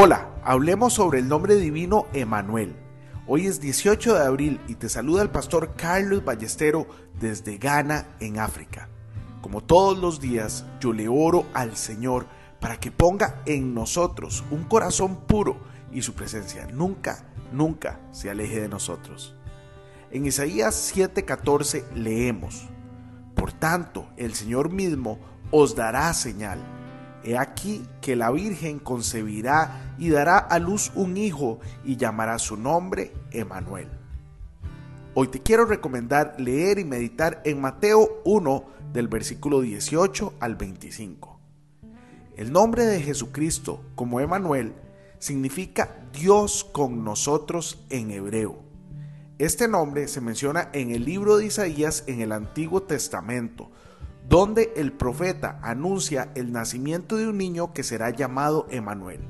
Hola, hablemos sobre el nombre divino Emanuel. Hoy es 18 de abril y te saluda el pastor Carlos Ballestero desde Ghana, en África. Como todos los días, yo le oro al Señor para que ponga en nosotros un corazón puro y su presencia nunca, nunca se aleje de nosotros. En Isaías 7:14 leemos, Por tanto, el Señor mismo os dará señal He aquí que la Virgen concebirá y dará a luz un hijo y llamará su nombre Emanuel. Hoy te quiero recomendar leer y meditar en Mateo 1 del versículo 18 al 25. El nombre de Jesucristo como Emanuel significa Dios con nosotros en hebreo. Este nombre se menciona en el libro de Isaías en el Antiguo Testamento, donde el profeta anuncia el nacimiento de un niño que será llamado Emanuel.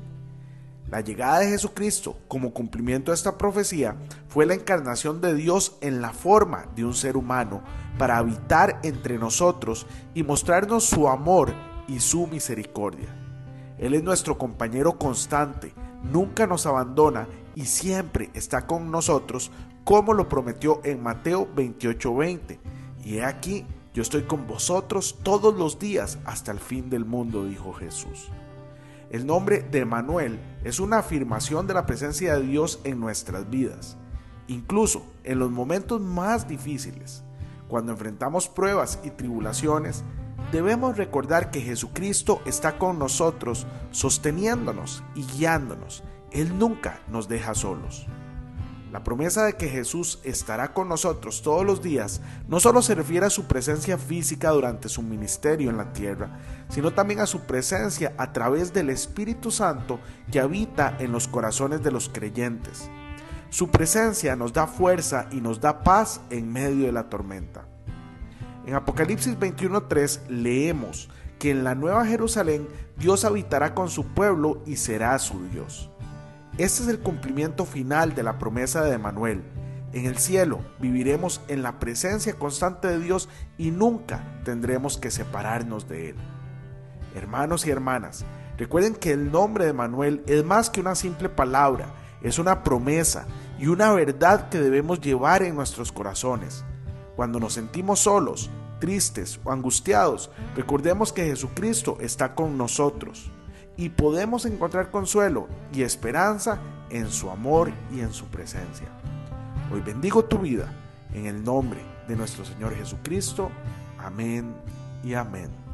La llegada de Jesucristo como cumplimiento de esta profecía fue la encarnación de Dios en la forma de un ser humano para habitar entre nosotros y mostrarnos su amor y su misericordia. Él es nuestro compañero constante, nunca nos abandona y siempre está con nosotros como lo prometió en Mateo 28:20. Y he aquí yo estoy con vosotros todos los días hasta el fin del mundo, dijo Jesús. El nombre de Manuel es una afirmación de la presencia de Dios en nuestras vidas, incluso en los momentos más difíciles. Cuando enfrentamos pruebas y tribulaciones, debemos recordar que Jesucristo está con nosotros, sosteniéndonos y guiándonos. Él nunca nos deja solos. La promesa de que Jesús estará con nosotros todos los días no solo se refiere a su presencia física durante su ministerio en la tierra, sino también a su presencia a través del Espíritu Santo que habita en los corazones de los creyentes. Su presencia nos da fuerza y nos da paz en medio de la tormenta. En Apocalipsis 21.3 leemos que en la Nueva Jerusalén Dios habitará con su pueblo y será su Dios. Este es el cumplimiento final de la promesa de Emanuel. En el cielo viviremos en la presencia constante de Dios y nunca tendremos que separarnos de Él. Hermanos y hermanas, recuerden que el nombre de Emanuel es más que una simple palabra, es una promesa y una verdad que debemos llevar en nuestros corazones. Cuando nos sentimos solos, tristes o angustiados, recordemos que Jesucristo está con nosotros y podemos encontrar consuelo y esperanza en su amor y en su presencia. Hoy bendigo tu vida en el nombre de nuestro Señor Jesucristo. Amén y amén.